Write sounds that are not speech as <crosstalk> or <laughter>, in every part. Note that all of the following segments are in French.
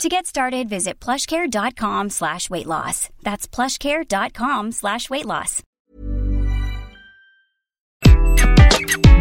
To get started, visit plushcare.com slash weight loss. That's plushcare.com slash weight loss.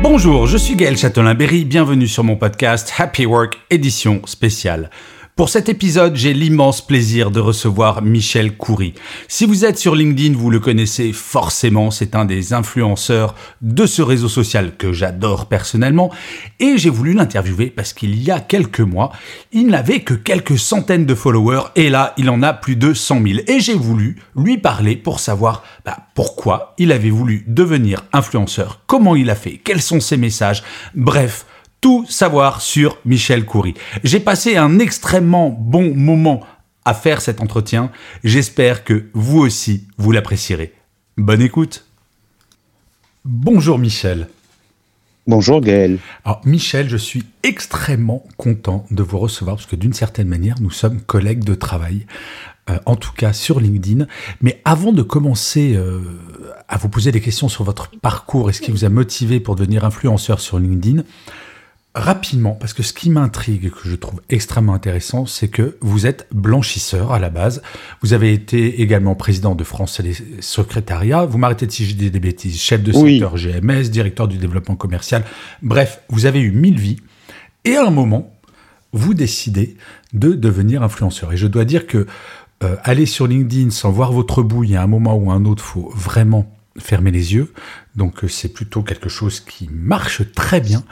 Bonjour, je suis Gaël Châtelain-Berry, bienvenue sur mon podcast Happy Work édition spéciale. Pour cet épisode, j'ai l'immense plaisir de recevoir Michel Coury. Si vous êtes sur LinkedIn, vous le connaissez forcément, c'est un des influenceurs de ce réseau social que j'adore personnellement, et j'ai voulu l'interviewer parce qu'il y a quelques mois, il n'avait que quelques centaines de followers, et là, il en a plus de 100 000. Et j'ai voulu lui parler pour savoir bah, pourquoi il avait voulu devenir influenceur, comment il a fait, quels sont ses messages, bref, tout savoir sur Michel Coury. J'ai passé un extrêmement bon moment à faire cet entretien. J'espère que vous aussi, vous l'apprécierez. Bonne écoute. Bonjour Michel. Bonjour Gaël. Alors Michel, je suis extrêmement content de vous recevoir parce que d'une certaine manière, nous sommes collègues de travail, euh, en tout cas sur LinkedIn. Mais avant de commencer euh, à vous poser des questions sur votre parcours et ce qui vous a motivé pour devenir influenceur sur LinkedIn, Rapidement, parce que ce qui m'intrigue et que je trouve extrêmement intéressant, c'est que vous êtes blanchisseur à la base. Vous avez été également président de France et Secrétariat. Vous m'arrêtez de si je dis des bêtises. Chef de secteur GMS, directeur du développement commercial. Bref, vous avez eu mille vies. Et à un moment, vous décidez de devenir influenceur. Et je dois dire que euh, aller sur LinkedIn sans voir votre bouille à un moment ou à un autre, faut vraiment fermer les yeux. Donc euh, c'est plutôt quelque chose qui marche très bien.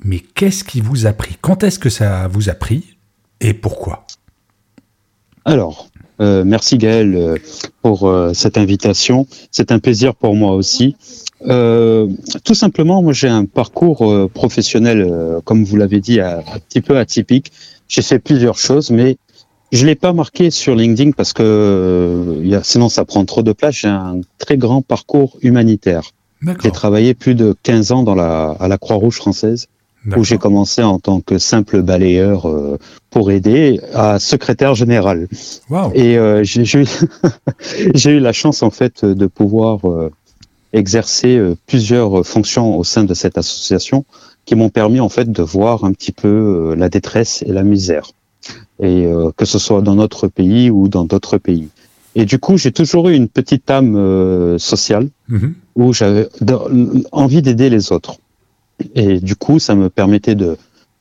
Mais qu'est-ce qui vous a pris? Quand est-ce que ça vous a pris? Et pourquoi? Alors, euh, merci Gaël euh, pour cette invitation. C'est un plaisir pour moi aussi. tout simplement, moi j'ai un parcours professionnel, comme vous l'avez dit, un, petit peu atypique. J'ai fait plusieurs choses, mais je l'ai pas marqué sur LinkedIn parce que sinon ça prend trop de place. J'ai un très grand parcours humanitaire. J'ai travaillé plus de 15 ans dans la, à la Croix-Rouge française, où j'ai commencé en tant que simple balayeur euh, pour aider à secrétaire général. Et euh, <laughs> j'ai eu la chance en fait de pouvoir euh, exercer plusieurs fonctions au sein de cette association qui m'ont permis en fait de voir un petit peu la détresse et la misère et que ce soit dans notre pays ou dans d'autres pays. Et du coup, j'ai toujours eu une petite âme euh, sociale mhm. où j'avais envie d'aider les autres. Et du coup, ça me permettait de,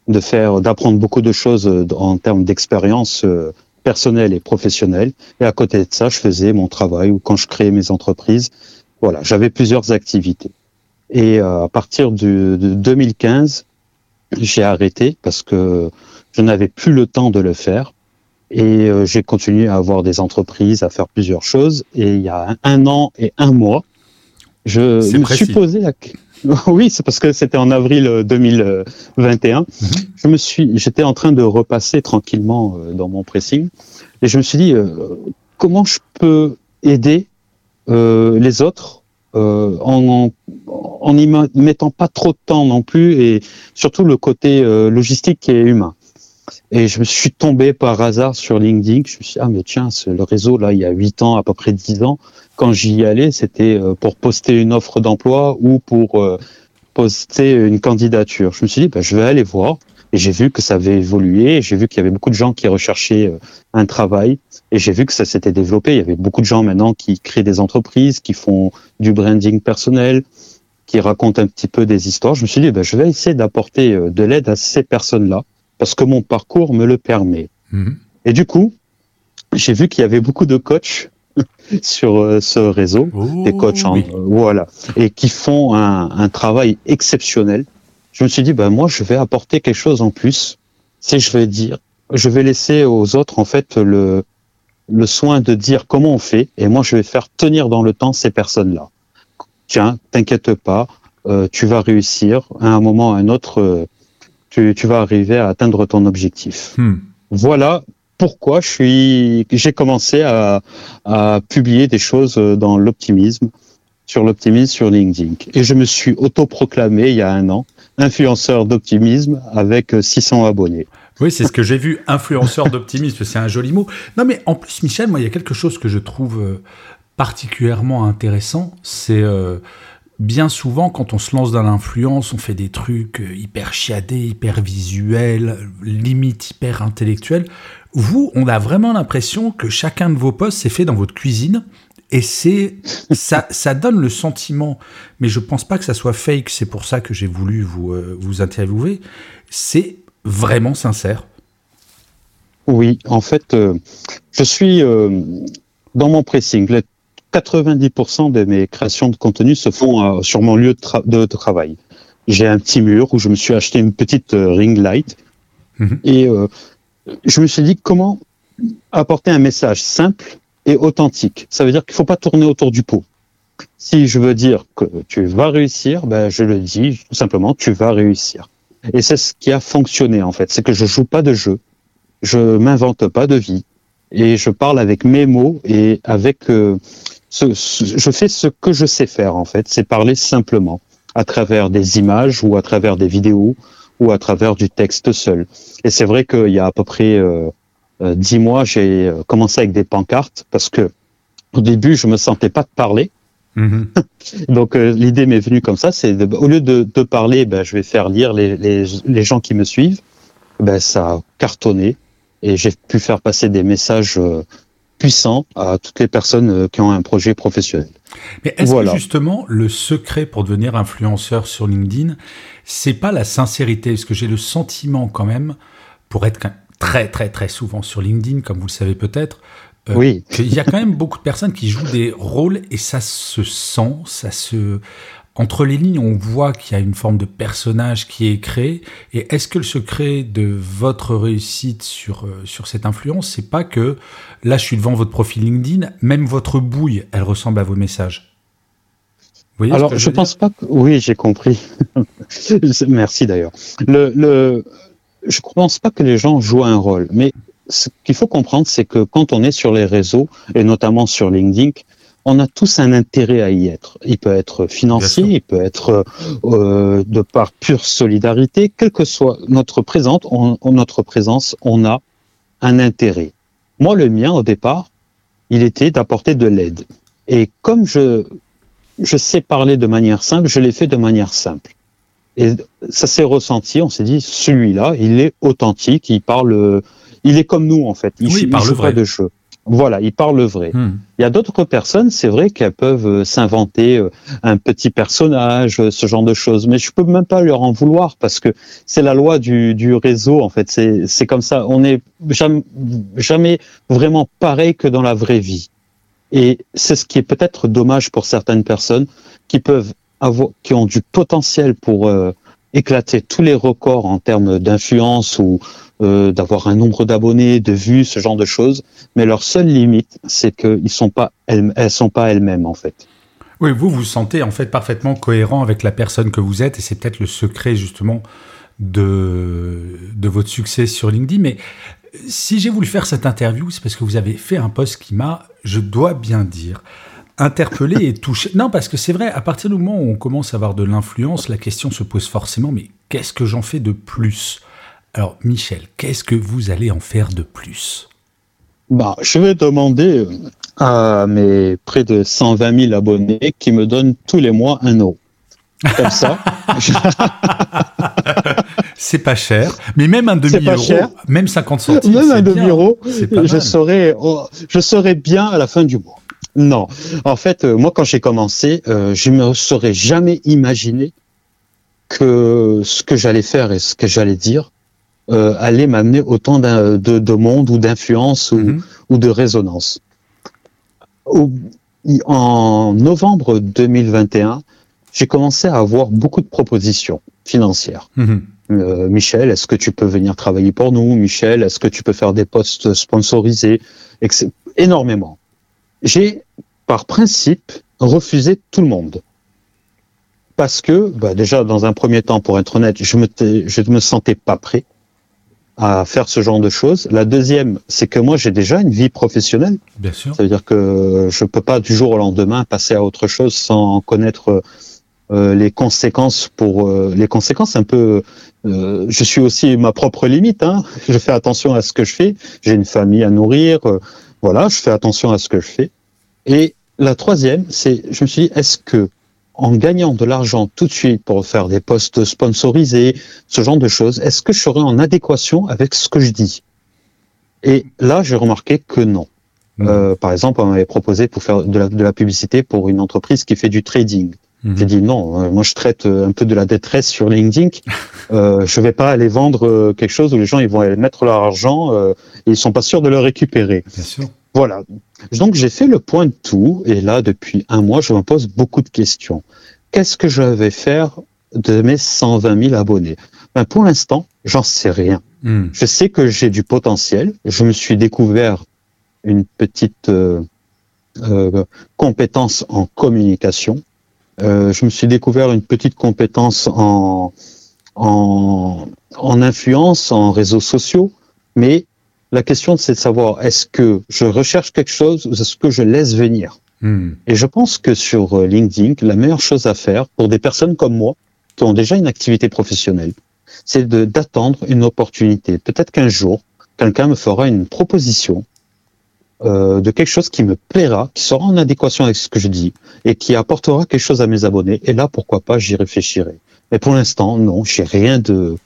de faire, d'apprendre beaucoup de choses euh, en termes d'expérience euh, personnelle et professionnelle. Et à côté de ça, je faisais mon travail ou quand je créais mes entreprises. Voilà, j'avais plusieurs activités. Et à partir de 2015, j'ai arrêté parce que je n'avais plus le temps de le faire. Et euh, j'ai continué à avoir des entreprises, à faire plusieurs choses. Et il y a un, an et un mois, je me suis posé la <laughs> oui, c'est parce que c'était en avril 2021. Euh, mhm. Je me suis, j'étais en train de repasser tranquillement euh, dans mon pressing, et je me suis dit comment je peux aider les autres en, en n'y mettant pas trop de temps non plus, et surtout le côté logistique et humain. Et je me suis tombé par hasard sur LinkedIn. Je me suis dit, ah, mais tiens, le réseau, là, il y a 8 ans, à peu près 10 ans, quand j'y allais, c'était euh, pour poster une offre d'emploi ou pour euh, poster une candidature. Je me suis dit, bah, je vais aller voir. Et j'ai vu que ça avait évolué. J'ai vu qu'il y avait beaucoup de gens qui recherchaient euh, un travail. Et j'ai vu que ça s'était développé. Il y avait beaucoup de gens maintenant qui créent des entreprises, qui font du branding personnel, qui racontent un petit peu des histoires. Je me suis dit, bah, je vais essayer d'apporter de l'aide à ces personnes-là parce que mon parcours me le permet. Mhm. Et du coup, j'ai vu qu'il y avait beaucoup de coachs <laughs> sur euh, ce réseau, oh, des coachs en, voilà, et qui font un, un, travail exceptionnel. Je me suis dit, ben moi, je vais apporter quelque chose en plus. C'est, je vais dire, je vais laisser aux autres en fait le le soin de dire comment on fait, et moi, je vais faire tenir dans le temps ces personnes-là. Tiens, t'inquiète pas, euh, tu vas réussir. À un moment ou à un autre, euh, tu, vas arriver à atteindre ton objectif. Hmm. Voilà pourquoi je suis, j'ai commencé à, publier des choses dans l'optimisme sur l'optimisme sur LinkedIn. Et je me suis autoproclamé il y a un an influenceur d'optimisme avec 600 abonnés. Oui, c'est ce que j'ai vu, influenceur d'optimisme, c'est un joli mot. Non, mais en plus, Michel, moi, il y a quelque chose que je trouve euh, particulièrement intéressant, c'est euh, bien souvent quand on se lance dans l'influence, on fait des trucs euh, hyper chiadés, hyper visuels, limite hyper intellectuels. Vous, on a vraiment l'impression que chacun de vos posts s'est fait dans votre cuisine et c'est ça, donne le sentiment, mais je pense pas que ça soit fake. C'est pour ça que j'ai voulu vous vous interviewer. C'est vraiment sincère Oui, en fait, euh, je suis euh, dans mon pressing. 90% de mes créations de contenu se font euh, sur mon lieu de, travail. J'ai un petit mur où je me suis acheté une petite ring light mhm. et je me suis dit comment apporter un message simple et authentique. Ça veut dire qu'il ne faut pas tourner autour du pot. Si je veux dire que tu vas réussir, ben je le dis tout simplement, tu vas réussir. Et c'est ce qui a fonctionné en fait, c'est que je joue pas de jeu, je m'invente pas de vie, et je parle avec mes mots et avec euh, ce, je fais ce que je sais faire en fait, c'est parler simplement à travers des images ou à travers des vidéos ou à travers du texte seul. Et c'est vrai qu'il y a à peu près euh, euh dix mois, j'ai euh, commencé avec des pancartes parce que au début, je me sentais pas de parler. Mhm. <laughs> Donc euh, l'idée m'est venue comme ça, c'est au lieu de, de parler, ben, je vais faire lire les, les, les gens qui me suivent. Ben, ça a cartonné et j'ai pu faire passer des messages euh, puissants à toutes les personnes euh, qui ont un projet professionnel. Mais est-ce que justement le secret pour devenir influenceur sur LinkedIn, c'est pas la sincérité? Parce que j'ai le sentiment quand même, pour être très très très souvent sur LinkedIn, comme vous le savez peut-être, euh, oui. Il y a quand même beaucoup de personnes qui jouent des rôles et ça se sent, ça se. Entre les lignes, on voit qu'il y a une forme de personnage qui est créé. Et est-ce que le secret de votre réussite sur, euh, sur cette influence, c'est pas que là, je suis devant votre profil LinkedIn, même votre bouille, elle ressemble à vos messages? Alors, je, pense pas que. Oui, j'ai compris. <laughs> Merci d'ailleurs. Le, le, je pense pas que les gens jouent un rôle, mais ce qu'il faut comprendre, c'est que quand on est sur les réseaux, et notamment sur LinkedIn, on a tous un intérêt à y être. Il peut être financier, il peut être euh, de par pure solidarité, quelle que soit notre présence, on, notre présence, on a un intérêt. Moi, le mien, au départ, il était d'apporter de l'aide. Et comme je, je sais parler de manière simple, je l'ai fait de manière simple. Et ça s'est ressenti, on s'est dit, celui-là, il est authentique, il parle il est comme nous en fait. Il, oui, il parle vrai de jeu. Voilà, il parle vrai. Hmm. Il y a d'autres personnes, c'est vrai qu'elles peuvent euh, s'inventer euh, un petit personnage, euh, ce genre de choses, mais je peux même pas leur en vouloir parce que c'est la loi du, du réseau en fait. C'est comme ça. On n'est jamais, jamais vraiment pareil que dans la vraie vie. Et c'est ce qui est peut-être dommage pour certaines personnes qui peuvent avoir, qui ont du potentiel pour éclater tous les records en termes d'influence ou euh, d'avoir un nombre d'abonnés, de vues, ce genre de choses. Mais leur seule limite, c'est qu'elles sont pas sont pas elles-mêmes en fait. Oui, vous vous sentez en fait parfaitement cohérent avec la personne que vous êtes et c'est peut-être le secret justement de, de votre succès sur LinkedIn. Mais si j'ai voulu faire cette interview, c'est parce que vous avez fait un post qui m'a, je dois bien dire, interpellé et touché. Non, parce que c'est vrai, à partir du moment où on commence à avoir de l'influence, la question se pose forcément, mais qu'est-ce que j'en fais de plus? Alors, Michel, qu'est-ce que vous allez en faire de plus? Bah, Je vais demander euh, à mes près de 120 000 abonnés qui me donnent tous les mois un euro. Comme ça. <laughs> c'est pas cher, mais même un demi-euro, même 50 centimes. Même un demi-euro, je serais, oh, je serais bien à la fin du mois. Non, en fait, euh, moi quand j'ai commencé, euh, je ne me serais jamais imaginé que ce que j'allais faire et ce que j'allais dire euh, allait m'amener autant de, de, monde ou d'influence ou, mhm. ou, de résonance. en novembre 2021, j'ai commencé à avoir beaucoup de propositions financières. Mhm. Euh, Michel, est-ce que tu peux venir travailler pour nous? Michel, est-ce que tu peux faire des postes sponsorisés? Énormément. J'ai, par principe, refusé tout le monde parce que, bah déjà, dans un premier temps, pour être honnête, je me, je me sentais pas prêt. À faire ce genre de choses. La deuxième, c'est que moi j'ai déjà une vie professionnelle. Bien sûr. Ça veut dire que je peux pas du jour au lendemain passer à autre chose sans connaître euh, les conséquences pour euh, les conséquences un peu euh, je suis aussi ma propre limite hein. <laughs> je fais attention à ce que je fais j'ai une famille à nourrir voilà je fais attention à ce que je fais et la troisième c'est je me suis dit est-ce que en gagnant de l'argent tout de suite pour faire des postes sponsorisés ce genre de choses est-ce que je serai en adéquation avec ce que je dis? Et là j'ai remarqué que non mmh. par exemple on m'avait proposé pour faire de la, de la publicité pour une entreprise qui fait du trading j'ai dit non, euh, moi je traite euh, un peu de la détresse sur LinkedIn. <laughs> Euh, je vais pas aller vendre euh, quelque chose où les gens ils vont aller mettre leur argent euh, et ils sont pas sûrs de le récupérer. Bien sûr. Voilà. Donc j'ai fait le point de tout et là depuis un mois je me pose beaucoup de questions. Qu'est-ce que je vais faire de mes 120 000 abonnés? Ben, Pour l'instant, j'en sais rien. Mmh. Je sais que j'ai du potentiel. Je me suis découvert une petite euh, compétence en communication euh, je me suis découvert une petite compétence en, en, en influence, en réseaux sociaux, mais la question c'est de savoir est-ce que je recherche quelque chose ou est-ce que je laisse venir? Mmh. Et je pense que sur euh, LinkedIn, la meilleure chose à faire pour des personnes comme moi qui ont déjà une activité professionnelle, c'est d'attendre une opportunité. Peut-être qu'un jour, quelqu'un me fera une proposition euh, de quelque chose qui me plaira, qui sera en adéquation avec ce que je dis et qui apportera quelque chose à mes abonnés. Et là, pourquoi pas, j'y réfléchirai. Mais pour l'instant, non, j'ai rien de,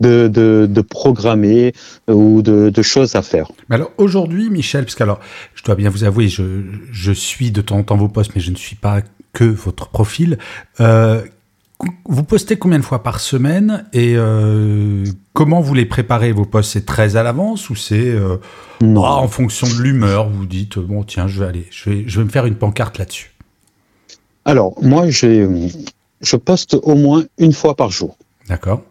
de, de, de programmé ou de, de, choses à faire. Mais alors aujourd'hui, Michel, parce que alors, je dois bien vous avouer, je, je suis de temps en temps vos posts, mais je ne suis pas que votre profil. Euh, vous postez combien de fois par semaine et euh, comment vous les préparez vos posts? C'est très à l'avance ou c'est euh, oh, en fonction de l'humeur Vous dites bon tiens je vais aller, je vais, je vais me faire une pancarte là-dessus. Alors moi je poste au moins une fois par jour. D'accord.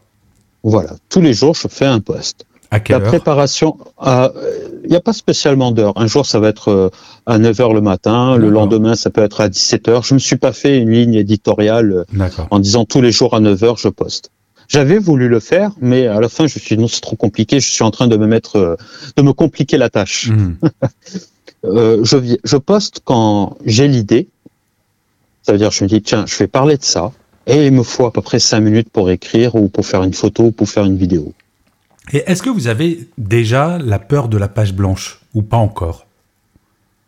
Voilà, tous les jours je fais un post. À quelle La heure préparation, il n'y a pas spécialement d'heure. Un jour, ça va être euh, à 9h le matin, le lendemain, ça peut être à 17h. Je ne me suis pas fait une ligne éditoriale en disant tous les jours à 9h, je poste. J'avais voulu le faire, mais à la fin, je me suis dit non, c'est trop compliqué, je suis en train de me mettre, euh, de me compliquer la tâche. Mmh. <laughs> euh, je, je poste quand j'ai l'idée. Ça veut dire, je me dis, tiens, je vais parler de ça, et il me faut à peu près cinq minutes pour écrire ou pour faire une photo ou pour faire une vidéo. Et est-ce que vous avez déjà la peur de la page blanche ou pas encore?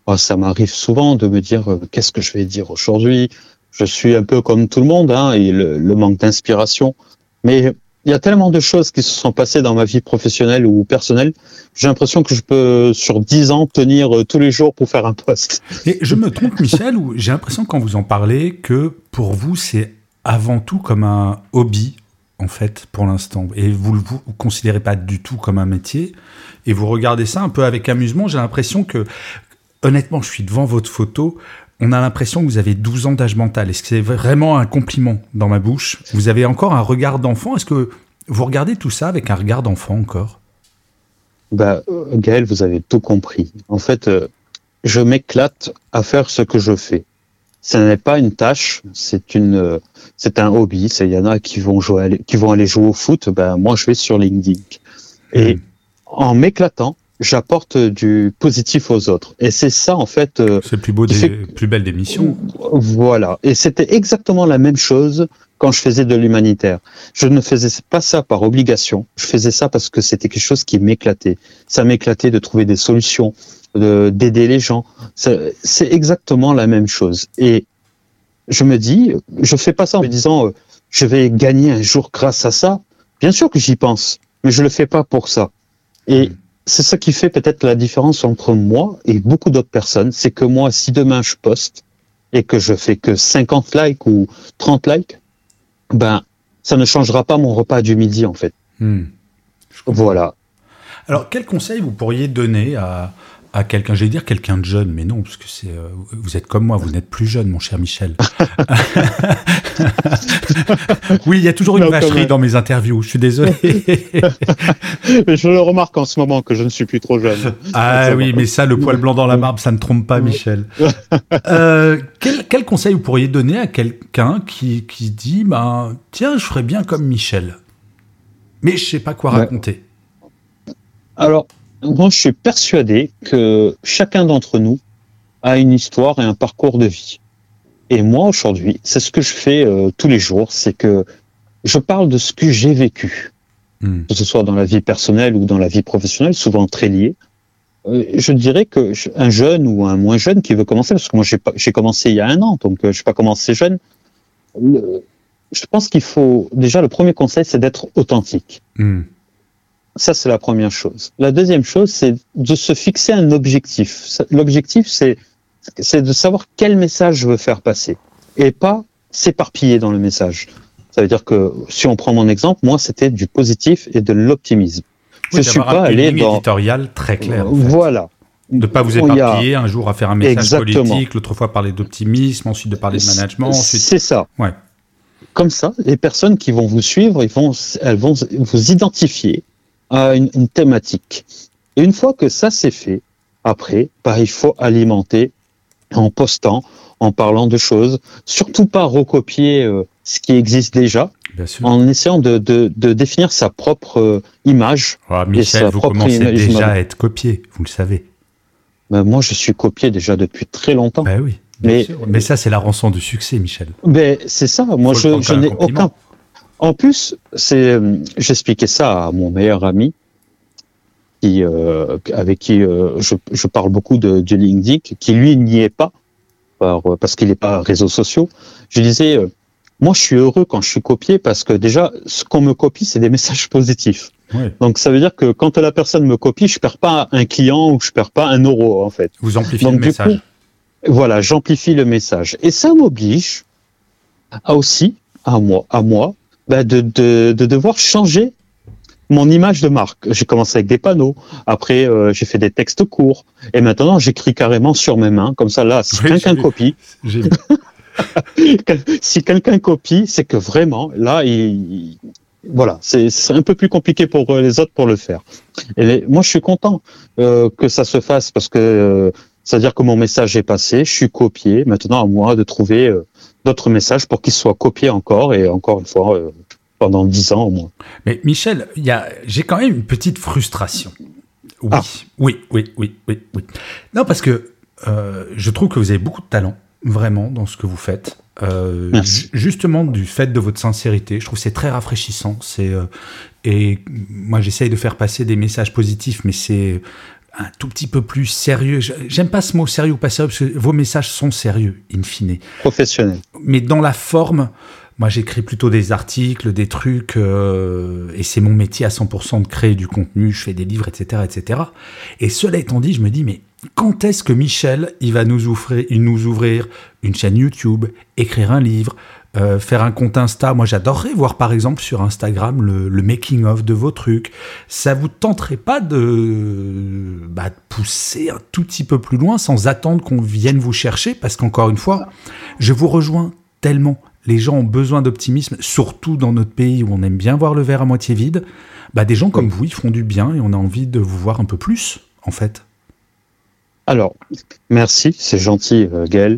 Oh, Ça m'arrive souvent de me dire euh, qu'est-ce que je vais dire aujourd'hui? Je suis un peu comme tout le monde, hein, et le, le manque d'inspiration. Mais il y a tellement de choses qui se sont passées dans ma vie professionnelle ou personnelle. J'ai l'impression que je peux, sur dix ans, tenir euh, tous les jours pour faire un poste. Et je me <laughs> trompe, Michel, ou j'ai l'impression quand vous en parlez que pour vous, c'est avant tout comme un hobby, en fait, pour l'instant. Et vous ne vous considérez pas du tout comme un métier. Et vous regardez ça un peu avec amusement. J'ai l'impression que, honnêtement, je suis devant votre photo. On a l'impression que vous avez 12 ans d'âge mental. Est-ce que c'est vraiment un compliment dans ma bouche? Vous avez encore un regard d'enfant? Est-ce que vous regardez tout ça avec un regard d'enfant encore? Bah, Gaël, vous avez tout compris. En fait, euh, je m'éclate à faire ce que je fais. Ce n'est pas une tâche, c'est une, c'est un hobby. Il y en a qui vont jouer, qui vont aller jouer au foot. Ben moi, je vais sur LinkedIn. Et mmh. en m'éclatant, j'apporte du positif aux autres. Et c'est ça, en fait. Euh, c'est le plus beau, des, fait... plus belle des missions. Voilà. Et c'était exactement la même chose quand je faisais de l'humanitaire. Je ne faisais pas ça par obligation. Je faisais ça parce que c'était quelque chose qui m'éclatait. Ça m'éclatait de trouver des solutions, d'aider les gens. C'est exactement la même chose. Et je me dis, je fais pas ça en me disant, euh, je vais gagner un jour grâce à ça. Bien sûr que j'y pense, mais je le fais pas pour ça. Et mmh. c'est ça qui fait peut-être la différence entre moi et beaucoup d'autres personnes. C'est que moi, si demain je poste et que je fais que 50 likes ou 30 likes, ben, ça ne changera pas mon repas du midi, en fait. Mmh. Voilà. Alors, quel conseil vous pourriez donner à, à quelqu'un, j'allais dire quelqu'un de jeune, mais non, parce que c'est, euh, vous êtes comme moi, vous n'êtes plus jeune, mon cher Michel. <laughs> oui, il y a toujours une non, vacherie dans mes interviews, je suis désolé. mais je le remarque en ce moment que je ne suis plus trop jeune. Ah oui, mais ça, le poil blanc dans la barbe, ça ne trompe pas, Michel. Euh, quel, quel, conseil vous pourriez donner à quelqu'un qui, qui dit, bah, tiens, je ferais bien comme Michel, mais je sais pas quoi raconter Alors, moi, je suis persuadé que chacun d'entre nous a une histoire et un parcours de vie. Et moi, aujourd'hui, c'est ce que je fais euh, tous les jours, c'est que je parle de ce que j'ai vécu, Hmm. que ce soit dans la vie personnelle ou dans la vie professionnelle, souvent très lié. Euh, je dirais que je- un jeune ou un moins jeune qui veut commencer, parce que moi j'ai commencé il y a un an, donc euh, je n'ai pas commencé jeune. le- je pense qu'il faut déjà le premier conseil, c'est d'être authentique. Hmm. Ça, c'est la première chose. La deuxième chose, c'est de se fixer un objectif. L'objectif, c'est c'est de savoir quel message je veux faire passer et pas s'éparpiller dans le message. Ça veut dire que si on prend mon exemple, moi, c'était du positif et de l'optimisme. Oui, je suis pas allé dans éditoriale très en fait. voilà. De ne pas vous a- éparpiller, un jour à faire un message Exactement. politique, l'autre fois parler d'optimisme, ensuite de parler de management, ensuite... C'est ça. Ouais. Comme ça, les personnes qui vont vous suivre, ils vont, elles vont vous identifier à une, une thématique. Et une fois que ça c'est fait, après, bah, il faut alimenter en postant, en parlant de choses, surtout pas recopier euh, ce qui existe déjà, en essayant de, de, de définir sa propre euh, image. Et Michel, sa vous commencez image déjà à être copié, vous le savez. Ben, moi, je suis copié déjà depuis très longtemps. Ben oui. Mais-. Mais ça, c'est la rançon du succès, Michel. Ben, c'est ça. Moi, je, n'ai aucun. En plus, c'est, euh, j'expliquais ça à mon meilleur ami, qui, euh, avec qui euh, je, je parle beaucoup de, de LinkedIn, qui lui n'y est pas, par- parce qu'il n'est pas réseaux sociaux. Je disais, euh, moi, je suis heureux quand je suis copié parce que déjà, ce qu'on me copie, c'est des <laughs> messages positifs. Donc, ça veut dire que quand la personne me copie, je perds pas un client ou je perds pas un euro, en fait. Vous amplifiez Donc, le du message. coup, voilà, j'amplifie le message. Et ça m'oblige à aussi, à moi, à moi, bah, de, de, de devoir changer mon image de marque. J'ai commencé avec des panneaux, après euh, j'ai fait des textes courts, et maintenant j'écris carrément sur mes mains, comme ça là, si Oui, quelqu'un copie, <laughs> si quelqu'un copie, c'est que vraiment, là, il, il- voilà, c'est c'est un peu plus compliqué pour euh, les autres pour le faire. Et les- moi, je suis content euh, que ça se fasse parce que euh, c'est-à-dire que mon message est passé, je suis copié. Maintenant, à moi de trouver euh, d'autres messages pour qu'ils soient copiés encore et encore une fois euh, pendant dix ans au moins. Mais Michel, j'ai quand même une petite frustration. Oui, Ah. oui, oui, oui, oui, oui. Non, parce que euh, je trouve que vous avez beaucoup de talent, vraiment, dans ce que vous faites. Euh, Merci. ju- Justement, du fait de votre sincérité, je trouve que c'est très rafraîchissant. C'est euh, et moi, j'essaye de faire passer des messages positifs, mais c'est un tout petit peu plus sérieux. J'aime pas ce mot sérieux ou pas sérieux parce que vos messages sont sérieux, in fine Professionnel. mais dans la forme, moi j'écris plutôt des articles, des trucs, euh, et c'est mon métier à 100% de créer du contenu, je fais des livres, etc., etc. Et cela étant dit, je me dis, mais quand est-ce que Michel, il va nous ouvrir, une chaîne YouTube, écrire un livre, euh, faire un compte Insta? Moi j'adorerais voir par exemple sur Instagram le, le making-of de vos trucs. Ça vous tenterait pas de, bah, de pousser un tout petit peu plus loin sans attendre qu'on vienne vous chercher? Parce qu'encore une fois, je vous rejoins tellement. Les gens ont besoin d'optimisme, surtout dans notre pays où on aime bien voir le verre à moitié vide. Bah, des gens comme vous, ils font du bien et on a envie de vous voir un peu plus, en fait. Alors, merci, c'est gentil, euh, Gaël.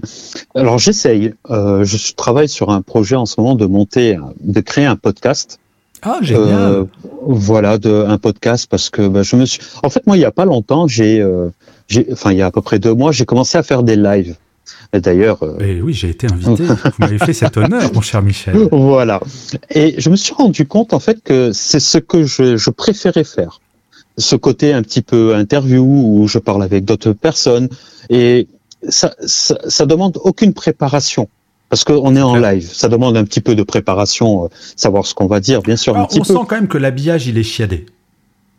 Alors, j'essaye. Euh, je travaille sur un projet en ce moment de monter, de créer un podcast. Ah, génial Euh, voilà, de, un podcast parce que bah, je me suis. En fait, moi, il y a pas longtemps, j'ai, euh, j'ai, enfin, il y a à peu près deux mois, j'ai commencé à faire des lives. Et d'ailleurs, euh, oui, j'ai été invité. Vous m'avez fait cet honneur, mon cher Michel. <laughs> voilà. Et je me suis rendu compte en fait que c'est ce que je, je préférais faire. Ce côté un petit peu interview où je parle avec d'autres personnes et ça, ça, ça demande aucune préparation. Parce qu'on est en live, ça demande un petit peu de préparation, euh, savoir ce qu'on va dire, bien sûr, un Alors, petit on peu. sent quand même que l'habillage, il est chiadé.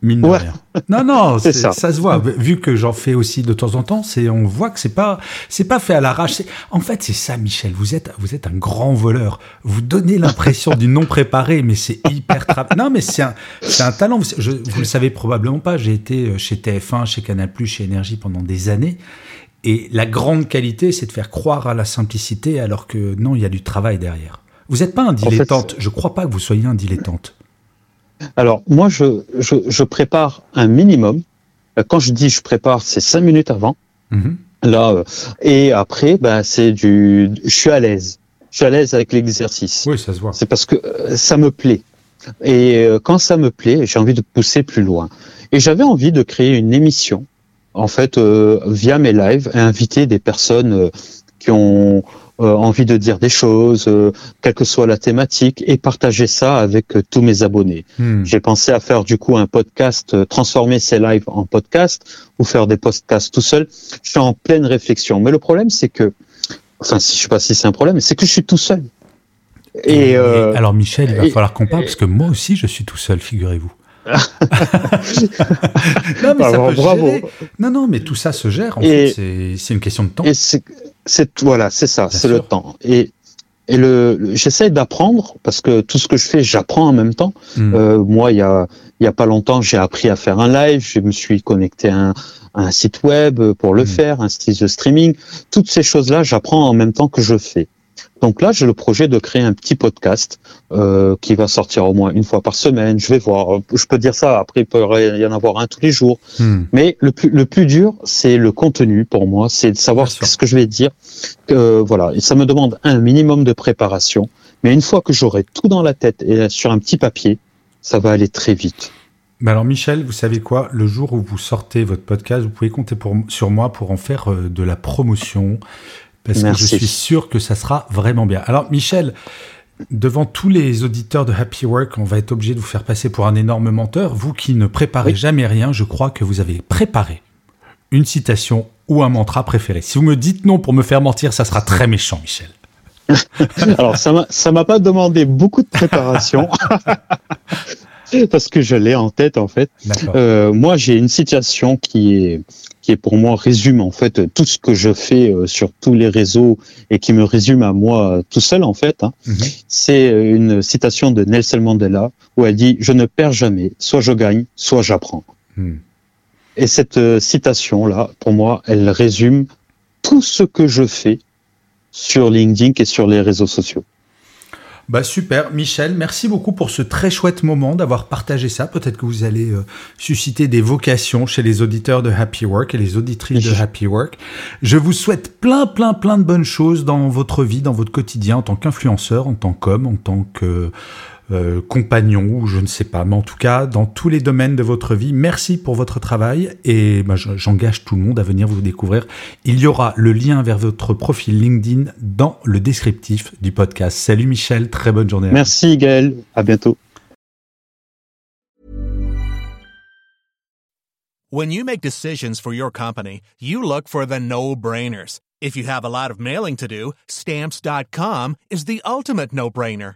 Mine de Ouais. rien. <laughs> Non, non, C'est c'est- ça. ça. se voit. Vu que j'en fais aussi de temps en temps, c'est, on voit que c'est pas, c'est pas fait à l'arrache. C'est- En fait, c'est ça, Michel. Vous êtes, vous êtes un grand voleur. Vous donnez l'impression du non préparé, mais c'est hyper tra- Non, mais c'est un, c'est un talent. Vous, je- vous le savez probablement pas. J'ai été euh, chez TF1, chez Canal+, chez Énergie pendant des années. Et la grande qualité, c'est de faire croire à la simplicité, alors que non, il y a du travail derrière. Vous n'êtes pas un fait, dilettante. je crois pas que vous soyez un dilettante. Alors, moi, je, je, je prépare un minimum. Euh, Quand je dis je prépare, c'est cinq minutes avant. Mhm. Là, euh, et après, ben, c'est du, je suis à l'aise. Je suis à l'aise avec l'exercice. Oui, ça se voit. C'est parce que euh, ça me plaît. Et quand ça me plaît, j'ai envie de pousser plus loin. Et j'avais envie de créer une émission, en fait, euh, via mes lives, et inviter des personnes euh, qui ont envie de dire des choses, quelle que soit la thématique, et partager ça avec tous mes abonnés. Hmm. J'ai pensé à faire du coup un podcast, transformer ces lives en podcast, ou faire des podcasts tout seul. Je suis en pleine réflexion. Mais le problème, c'est que, enfin, je sais pas si c'est un problème, c'est que je suis tout seul. Et, euh, alors Michel, il va falloir qu'on parle parce que moi aussi je suis tout seul, figurez-vous. Non, mais ça peut bravo. Non, non, mais tout ça se gère. En fait, c'est une question de temps. Et c'est voilà, c'est ça, c'est le temps. Et et le, j'essaie d'apprendre parce que tout ce que je fais, j'apprends en même temps. Hmm. Euh, moi, il y a il y a pas longtemps, j'ai appris à faire un live. Je me suis connecté à un, un site web pour le hmm. faire, un site de streaming. Toutes ces choses-là, j'apprends en même temps que je fais. Donc là, j'ai le projet de créer un petit podcast euh, qui va sortir au moins une fois par semaine. Je vais voir. Je peux dire ça. Après, il peut y en avoir un tous les jours. Hmm. Mais le plus, le plus dur, c'est le contenu pour moi. C'est de savoir ce que je vais dire. Euh, voilà. Et ça me demande un minimum de préparation. Mais une fois que j'aurai tout dans la tête et sur un petit papier, ça va aller très vite. Mais alors Michel, vous savez quoi? Le jour où vous sortez votre podcast, vous pouvez compter pour, sur moi pour en faire euh, de la promotion parce que je suis sûr que ça sera vraiment bien. Alors Michel, devant tous les auditeurs de Happy Work, on va être obligé de vous faire passer pour un énorme menteur. Vous qui ne préparez jamais rien, je crois que vous avez préparé une citation ou un mantra préféré. Si vous me dites non pour me faire mentir, ça sera très méchant, Michel. <laughs> Alors, ça m'a pas demandé beaucoup de préparation. <laughs> parce que je l'ai en tête en fait. Euh, moi, j'ai une citation qui est qui est pour moi résume en fait tout ce que je fais euh, sur tous les réseaux et qui me résume à moi tout seul en fait. Hein. Mhm. C'est une citation de Nelson Mandela où elle dit je ne perds jamais, soit je gagne, soit j'apprends. Hmm. Et cette euh, citation là, pour moi, elle résume tout ce que je fais sur LinkedIn et sur les réseaux sociaux. Bah super, Michel, merci beaucoup pour ce très chouette moment d'avoir partagé ça. Peut-être que vous allez euh, susciter des vocations chez les auditeurs de Happy Work et les auditrices de Happy Work. Je vous souhaite plein, plein, plein de bonnes choses dans votre vie, dans votre quotidien, en tant qu'influenceur, en tant qu'homme, en tant que euh, compagnon ou je ne sais pas, mais en tout cas dans tous les domaines de votre vie. Merci pour votre travail et bah, j'engage tout le monde à venir vous découvrir. Il y aura le lien vers votre profil LinkedIn dans le descriptif du podcast. Salut Michel, très bonne journée. Merci Gaël, à bientôt. When you make decisions for your company, you look for the no-brainers. If you have a lot of mailing to do, stamps.com is the ultimate no-brainer.